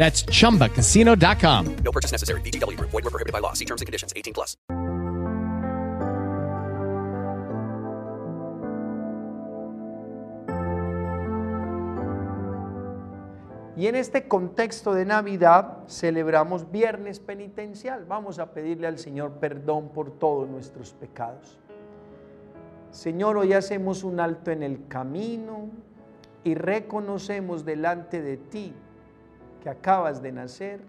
That's chumbacasino.com. No purchase necessary. BGW. Void were prohibited by law. See terms and conditions. 18 plus. Y en este contexto de Navidad celebramos viernes penitencial. Vamos a pedirle al Señor perdón por todos nuestros pecados. Señor, hoy hacemos un alto en el camino y reconocemos delante de ti que acabas de nacer,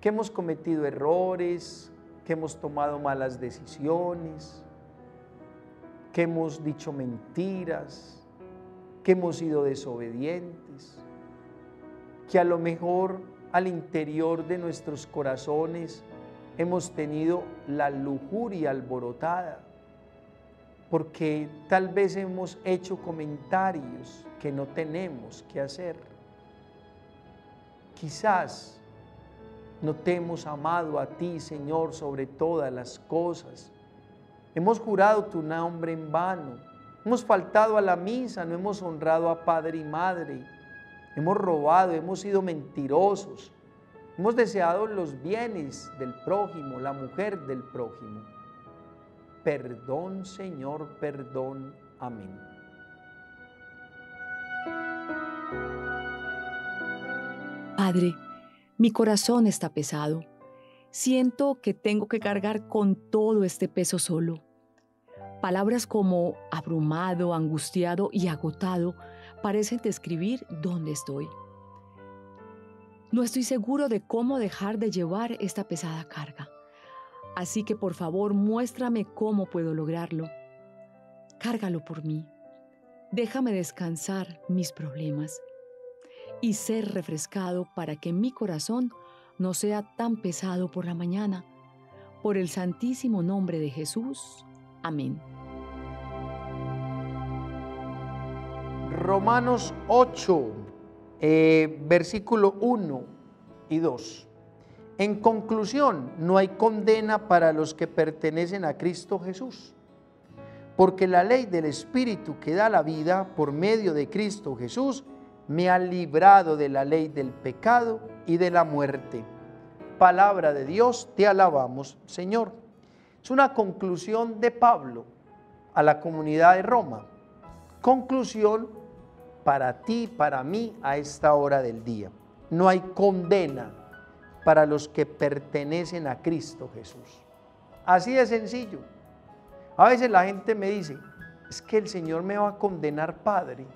que hemos cometido errores, que hemos tomado malas decisiones, que hemos dicho mentiras, que hemos sido desobedientes, que a lo mejor al interior de nuestros corazones hemos tenido la lujuria alborotada porque tal vez hemos hecho comentarios que no tenemos que hacer. Quizás no te hemos amado a ti, Señor, sobre todas las cosas. Hemos jurado tu nombre en vano. Hemos faltado a la misa, no hemos honrado a padre y madre. Hemos robado, hemos sido mentirosos. Hemos deseado los bienes del prójimo, la mujer del prójimo. Perdón, Señor, perdón. Amén. Padre, mi corazón está pesado. Siento que tengo que cargar con todo este peso solo. Palabras como abrumado, angustiado y agotado parecen describir dónde estoy. No estoy seguro de cómo dejar de llevar esta pesada carga. Así que por favor muéstrame cómo puedo lograrlo. Cárgalo por mí. Déjame descansar mis problemas y ser refrescado para que mi corazón no sea tan pesado por la mañana. Por el santísimo nombre de Jesús. Amén. Romanos 8, eh, versículo 1 y 2. En conclusión, no hay condena para los que pertenecen a Cristo Jesús, porque la ley del Espíritu que da la vida por medio de Cristo Jesús me ha librado de la ley del pecado y de la muerte. Palabra de Dios, te alabamos, Señor. Es una conclusión de Pablo a la comunidad de Roma. Conclusión para ti, para mí, a esta hora del día. No hay condena para los que pertenecen a Cristo Jesús. Así de sencillo. A veces la gente me dice, es que el Señor me va a condenar, Padre.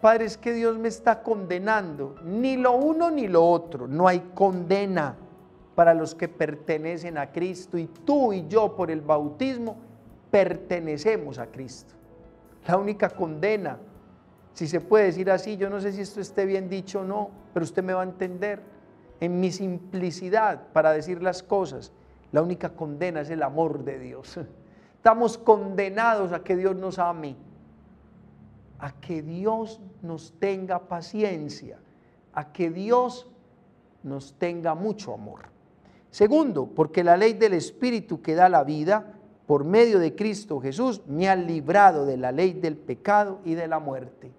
Padre, es que Dios me está condenando. Ni lo uno ni lo otro. No hay condena para los que pertenecen a Cristo. Y tú y yo por el bautismo pertenecemos a Cristo. La única condena, si se puede decir así, yo no sé si esto esté bien dicho o no, pero usted me va a entender en mi simplicidad para decir las cosas, la única condena es el amor de Dios. Estamos condenados a que Dios nos ame, a que Dios nos tenga paciencia, a que Dios nos tenga mucho amor. Segundo, porque la ley del Espíritu que da la vida por medio de Cristo Jesús me ha librado de la ley del pecado y de la muerte.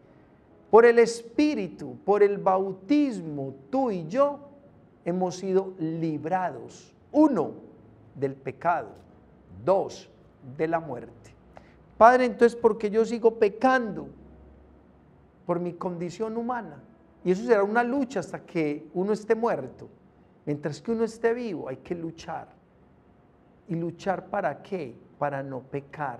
Por el Espíritu, por el bautismo, tú y yo hemos sido librados, uno, del pecado, dos, de la muerte. Padre, entonces, porque yo sigo pecando por mi condición humana? Y eso será una lucha hasta que uno esté muerto. Mientras que uno esté vivo, hay que luchar. ¿Y luchar para qué? Para no pecar,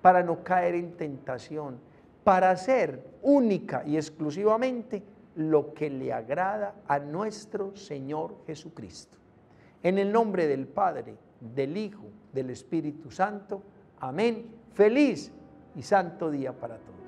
para no caer en tentación, para hacer única y exclusivamente lo que le agrada a nuestro Señor Jesucristo. En el nombre del Padre, del Hijo, del Espíritu Santo. Amén. Feliz y santo día para todos.